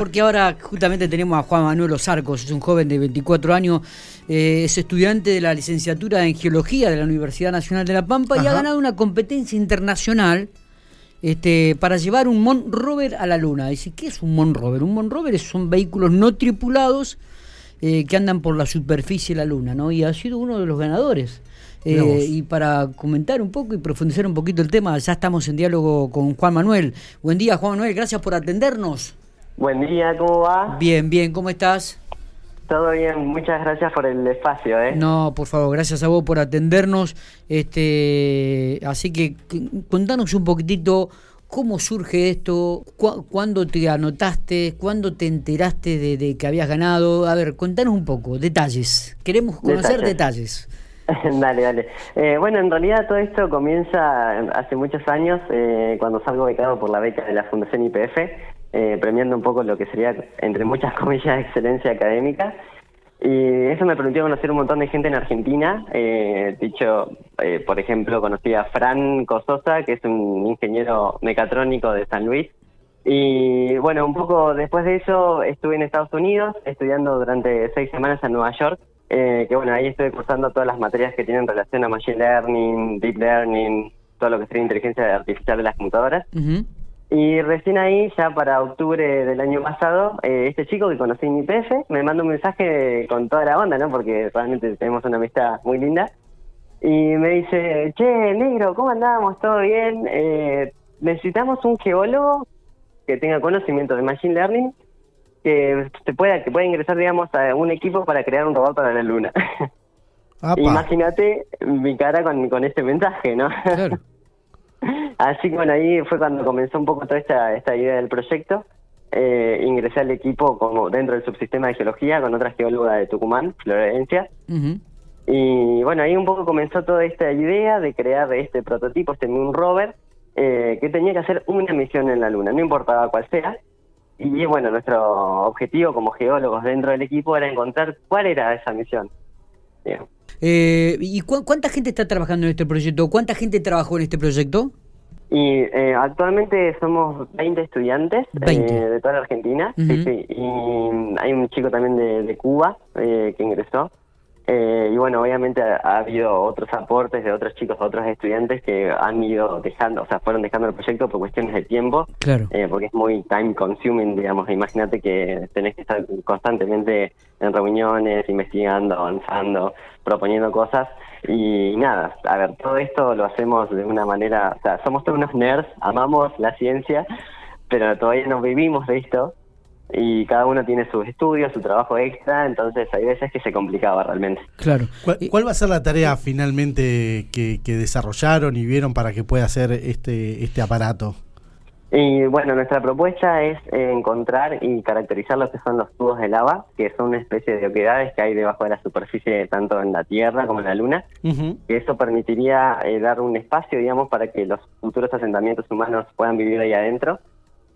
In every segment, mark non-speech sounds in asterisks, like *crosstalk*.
porque ahora justamente tenemos a Juan Manuel Osarcos, es un joven de 24 años, eh, es estudiante de la licenciatura en Geología de la Universidad Nacional de La Pampa y ha ganado una competencia internacional este, para llevar un Mon Rover a la Luna. Dice, ¿qué es un Mon Rover? Un Mon Rover son vehículos no tripulados eh, que andan por la superficie de la Luna, ¿no? Y ha sido uno de los ganadores. Eh, y para comentar un poco y profundizar un poquito el tema, ya estamos en diálogo con Juan Manuel. Buen día, Juan Manuel, gracias por atendernos. Buen día, ¿cómo va? Bien, bien, ¿cómo estás? Todo bien, muchas gracias por el espacio, ¿eh? No, por favor, gracias a vos por atendernos. Este, así que contanos un poquitito cómo surge esto, cuándo te anotaste, cuándo te enteraste de, que habías ganado. A ver, contanos un poco, detalles. Queremos conocer detalles. *laughs* dale, dale. Eh, bueno, en realidad todo esto comienza hace muchos años, eh, cuando salgo becado por la beca de la Fundación IPF, eh, premiando un poco lo que sería, entre muchas *laughs* comillas, excelencia académica. Y eso me permitió conocer un montón de gente en Argentina. dicho, por ejemplo, conocí a Fran Cososa, que es un ingeniero mecatrónico de San Luis. Y bueno, un poco después de eso estuve en Estados Unidos estudiando durante seis semanas en Nueva York eh, que bueno, ahí estoy cursando todas las materias que tienen relación a Machine Learning, Deep Learning, todo lo que sería inteligencia artificial de las computadoras. Y recién ahí, ya para octubre del año pasado, eh, este chico que conocí en IPF me manda un mensaje con toda la onda, ¿no? Porque realmente tenemos una amistad muy linda. Y me dice, che, negro, ¿cómo andamos? ¿Todo bien? Eh, necesitamos un geólogo que tenga conocimiento de Machine Learning que se pueda que pueda ingresar digamos a un equipo para crear un robot para la luna *laughs* imagínate mi cara con, con este mensaje no *laughs* así que bueno ahí fue cuando comenzó un poco toda esta esta idea del proyecto eh, ingresé al equipo como dentro del subsistema de geología con otra geóloga de Tucumán Florencia y bueno ahí un poco comenzó toda esta idea de crear este prototipo este Moon Rover eh, que tenía que hacer una misión en la luna no importaba cuál sea y bueno, nuestro objetivo como geólogos dentro del equipo era encontrar cuál era esa misión. Eh, ¿Y cuánta gente está trabajando en este proyecto? ¿Cuánta gente trabajó en este proyecto? Y eh, actualmente somos 20 estudiantes eh, de toda la Argentina. sí, sí. Y hay un chico también de, de Cuba que ingresó. Eh, y bueno, obviamente ha, habido otros aportes de otros chicos, otros estudiantes que han ido dejando, o sea, fueron dejando el proyecto por cuestiones de tiempo, claro. Eh, porque es muy time consuming, digamos. Imagínate que tenés que estar constantemente en reuniones, investigando, avanzando, proponiendo cosas. Y nada, a ver, todo esto lo hacemos de una manera, o sea, somos todos unos nerds, amamos la ciencia, pero todavía no vivimos de esto y cada uno tiene sus estudios, su trabajo extra, entonces hay veces que se complicaba realmente. Claro. ¿Cuál, va a ser la tarea finalmente que, desarrollaron y vieron para que pueda hacer este, este aparato? Y bueno, nuestra propuesta es encontrar y caracterizar lo que son los tubos de lava, que son una especie de oquedades que hay debajo de la superficie, tanto en la Tierra como en la Luna. que eso permitiría eh, dar un espacio, digamos, para que los futuros asentamientos humanos puedan vivir ahí adentro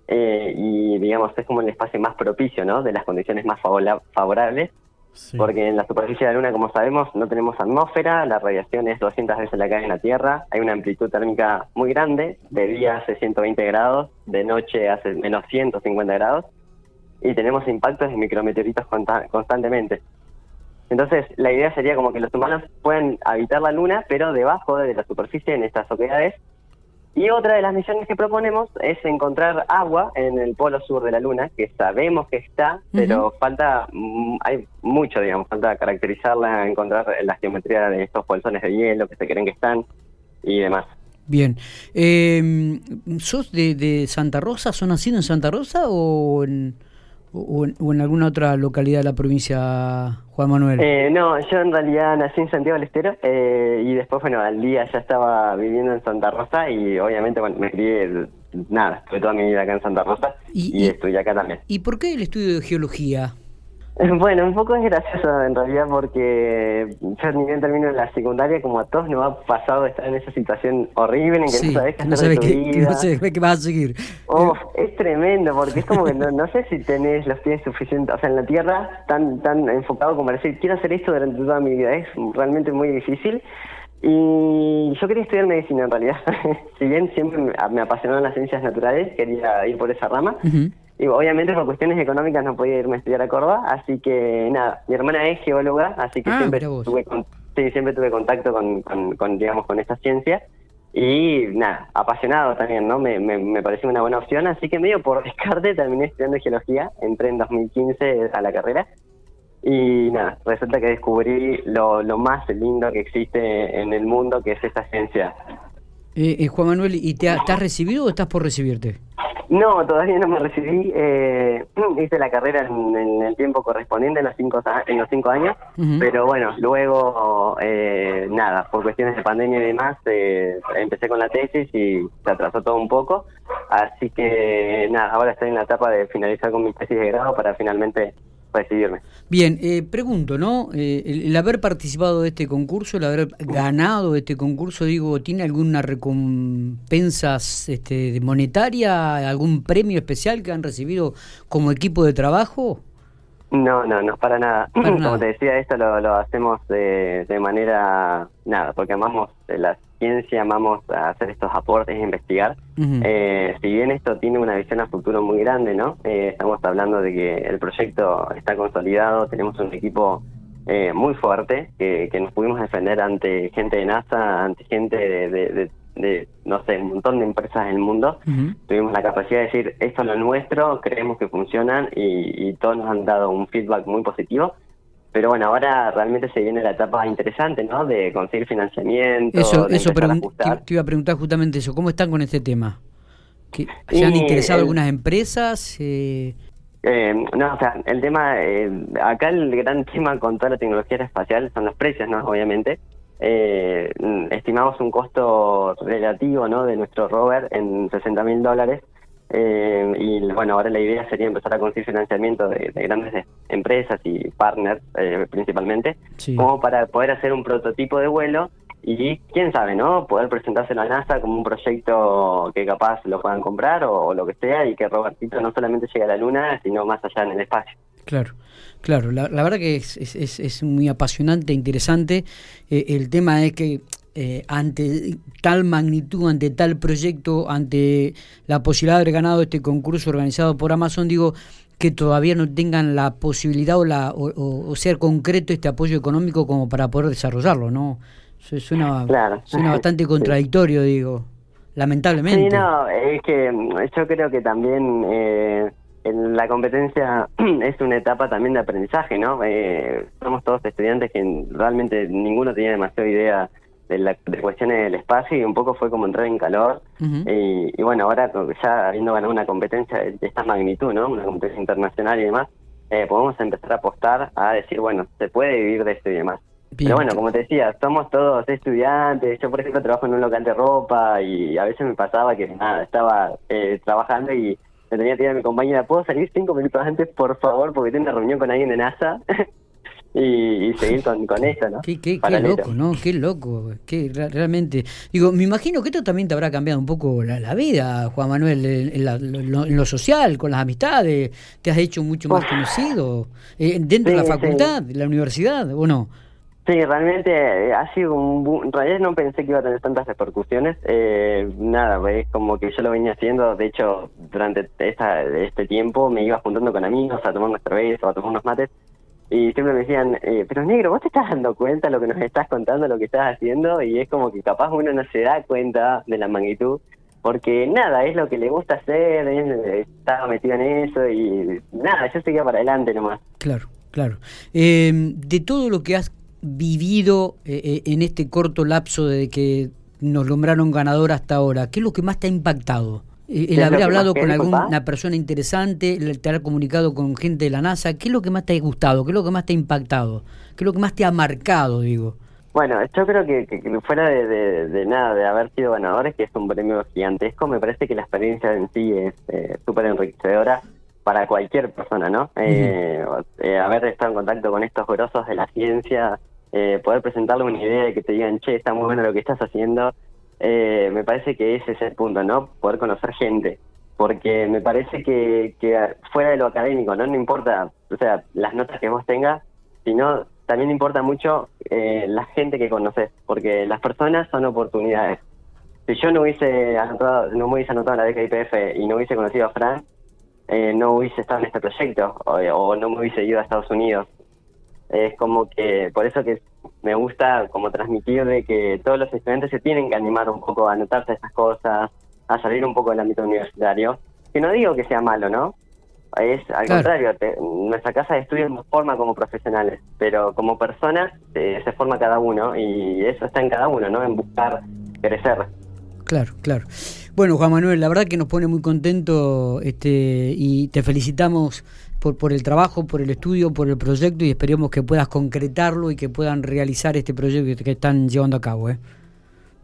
eh, y digamos es como el espacio más propicio, ¿no? De las condiciones más favorables, porque en la superficie de la Luna, como sabemos, no tenemos atmósfera, la radiación es 200 veces la que hay en la Tierra, hay una amplitud térmica muy grande, de día hace 120 grados, de noche hace menos 150 grados, y tenemos impactos de micrometeoritos constantemente. Entonces, la idea sería como que los humanos puedan habitar la Luna, pero debajo de la superficie en estas oquedades y otra de las misiones que proponemos es encontrar agua en el polo sur de la Luna, que sabemos que está, pero falta, mm, hay mucho, digamos, falta caracterizarla, encontrar la geometría de estos bolsones de hielo que se creen que están y demás. Bien. Eh, ¿Sos de, de Santa Rosa? ¿Son nacido en Santa Rosa o en...? O en, alguna otra localidad de la provincia, Juan Manuel? Eh, no, yo en realidad nací en Santiago del Estero eh, y después, bueno, al día ya estaba viviendo en Santa Rosa y obviamente bueno, me crié, nada, estuve toda mi vida acá en Santa Rosa y, y estudié acá también. ¿Y por qué el estudio de geología? *laughs* Bueno, un poco es gracioso en realidad porque yo ni bien termino la secundaria, como a todos nos ha pasado estar en esa situación horrible en que no sabes qué hacer qué, qué vas a seguir. es tremendo porque es como que no, sé si tenés los pies suficientes, o sea, en la tierra tan tan enfocado como decir, quiero hacer esto durante toda mi vida, es realmente muy difícil. Y yo quería estudiar medicina en realidad. *laughs* si bien siempre me, apasionaban las ciencias naturales, quería ir por esa rama. Y obviamente por cuestiones económicas no podía irme a estudiar a Córdoba, así que nada, mi hermana es geóloga, así que Ah, siempre tuve, con- sí, siempre tuve contacto con, con, con, digamos, con esta ciencia. Y nada, apasionado también, ¿no? Me, me, me pareció una buena opción, así que medio por *laughs* descarte terminé estudiando geología, entré en 2015 a la carrera y nada, resulta que descubrí lo, lo más lindo que existe en el mundo, que es esta ciencia. Eh, eh, Juan Manuel, ¿y te, ha- te has recibido o estás por recibirte? No, todavía no me recibí, eh, *clears throat* hice la carrera en, en el tiempo correspondiente, en los cinco, en los cinco años, pero bueno, luego, eh, nada, por cuestiones de pandemia y demás, eh, empecé con la tesis y se atrasó todo un poco, así que nada, ahora estoy en la etapa de finalizar con mi tesis de grado para finalmente recibirme. Bien, eh, pregunto, ¿no? Eh, el, el haber participado de este concurso, el haber ganado este concurso, digo, ¿tiene alguna recompensa este, monetaria, algún premio especial que han recibido como equipo de trabajo? No, no, no, para nada. Para *clears throat* Como nada. te decía, esto lo, lo hacemos de, de manera, nada, porque amamos la ciencia, amamos hacer estos aportes investigar. Eh, si bien esto tiene una visión a futuro muy grande, ¿no? Eh, estamos hablando de que el proyecto está consolidado, tenemos un equipo eh, muy fuerte, que, que nos pudimos defender ante gente de NASA, ante gente de, de- de- de, no sé, un montón de empresas del mundo tuvimos la capacidad de decir esto es lo nuestro, creemos que funcionan y, y todos nos han dado un feedback muy positivo. Pero bueno, ahora realmente se viene la etapa interesante, ¿no? De conseguir financiamiento, Eso, de eso a te, iba a preguntar justamente eso. ¿Cómo están con este tema? ¿Que ¿Se han interesado el- algunas empresas? Eh, Eh, no, o sea, el tema, eh, acá el gran tema con toda la tecnología espacial son los precios, ¿no? Obviamente. Eh, estimamos un costo relativo, ¿no? De nuestro rover en 60 mil dólares. Eh, y bueno, ahora la idea sería empezar a conseguir financiamiento de, de grandes empresas y partners, eh, principalmente, Sí. como para poder hacer un prototipo de vuelo y quién sabe, ¿no? Poder presentárselo a NASA como un proyecto que capaz lo puedan comprar o, o lo que sea y que Robertito no solamente llegue a la Luna, sino más allá en el espacio. Claro, claro. La, la verdad que es, es, es- es muy apasionante, interesante. Eh, el tema es que eh, ante tal magnitud, ante tal proyecto, ante la posibilidad de haber ganado este concurso organizado por Amazon, digo que todavía no tengan la posibilidad o, la, o, o- o sea concreto este apoyo económico como para poder desarrollarlo, ¿no? Su- Suena, Claro. suena *laughs* bastante contradictorio, digo, lamentablemente. Sí, no, es que mm, yo creo que también eh, la competencia *clears throat* es una etapa también de aprendizaje, ¿no? Eh, somos todos estudiantes que realmente ninguno tenía demasiada idea de, la, de cuestiones del espacio y un poco fue como entrar en calor. Y, y bueno, ahora ya habiendo ganado una competencia de, de esta magnitud, ¿no? Una competencia internacional y demás, eh, podemos empezar a apostar a decir, bueno, se puede vivir de esto y demás. Bien. Pero bueno, como te decía, somos todos estudiantes. Yo, por ejemplo, trabajo en un local de ropa y a veces me pasaba que nada, estaba eh, trabajando y tenía que ir a mi compañera, ¿puedo salir cinco minutos antes, por favor? Porque tengo una reunión con alguien de NASA *laughs* y, y seguir con, con eso, ¿no? Qué, qué, qué Paralelo. loco, ¿no? Qué loco. Qué, re- realmente. Digo, me imagino que esto también te habrá cambiado un poco la, la vida, Juan Manuel, en, la- lo, en lo social, con las amistades. Te has hecho mucho más Uf. conocido. Eh, dentro de la Sí, sí. facultad, de la universidad, ¿o no? Sí, realmente eh, ha sido un boom. En realidad no pensé que iba a tener tantas repercusiones. Eh, nada, es como que yo lo venía haciendo. De hecho, durante esta, este tiempo me iba juntando con amigos a tomar una cerveza o a tomar unos mates. Y siempre me decían, eh, pero negro, ¿vos te estás dando cuenta de lo que nos estás contando, lo que estás haciendo? Y es como que capaz uno no se da cuenta de la magnitud. Porque nada, es lo que le gusta hacer, es- estaba metido en eso y nada, yo seguía para adelante nomás. Claro, claro. Eh, de todo lo que has vivido eh, eh, en este corto lapso de que nos nombraron ganador hasta ahora, ¿qué es lo que más te ha impactado? Eh, El haber hablado con alguna persona interesante, el haber comunicado con gente de la NASA, ¿qué es lo que más te ha gustado? ¿Qué es lo que más te ha impactado? ¿Qué es lo que más te ha marcado, digo? Bueno, yo creo que, fuera de, de- de nada, de haber sido ganadores, que es un premio gigantesco, me parece que la experiencia en sí es eh, súper enriquecedora para cualquier persona, ¿no? Eh, eh, haber estado en contacto con estos grosos de la ciencia, eh, poder presentarle una idea y que te digan, che, está muy bueno lo que estás haciendo, eh, me parece que ese es el punto, ¿no? Poder conocer gente. Porque me parece que, que fuera de lo académico, ¿no? No importa, o sea, las notas que vos tengas, sino también importa mucho eh, la gente que conoces, porque las personas son oportunidades. Si yo no hubiese anotado, no me hubiese anotado la beca IPF y no hubiese conocido a Fran, eh, no hubiese estado en este proyecto o, no me hubiese ido a Estados Unidos. Es como que, por eso que me gusta como transmitir de que todos los estudiantes se tienen que animar un poco a anotarse a estas cosas, a salir un poco del ámbito universitario. Que no digo que sea malo, ¿no? Es al contrario, nuestra casa de estudio nos forma como profesionales, pero como personas eh, se forma cada uno y eso está en cada uno, ¿no? En buscar crecer. Claro, claro. Bueno, Juan Manuel, la verdad que nos pone muy contento este, y te felicitamos por, por el trabajo, por el estudio, por el proyecto y esperemos que puedas concretarlo y que puedan realizar este proyecto que están llevando a cabo. ¿eh?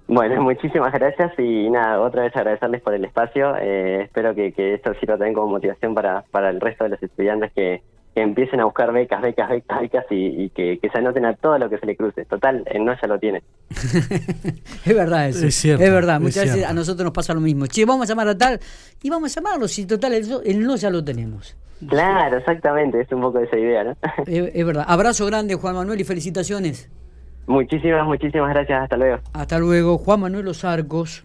Bueno, muchísimas gracias y nada, otra vez agradecerles por el espacio. Eh, espero que, esto sirva también como motivación para, para el resto de los estudiantes que, empiecen a buscar becas, becas, becas, becas y, que, se anoten a todo lo que se le cruce. Total, el no ya lo tiene. *laughs* es verdad eso. Es, cierto, es verdad, muchas veces a nosotros nos pasa lo mismo. Che, vamos a llamar a tal y vamos a llamarlo si total el, no ya lo tenemos. Claro, exactamente, es un poco esa idea, ¿no? *laughs* es verdad. Abrazo grande, Juan Manuel, y felicitaciones. Muchísimas, muchísimas gracias. Hasta luego. Hasta luego. Juan Manuel Los Arcos.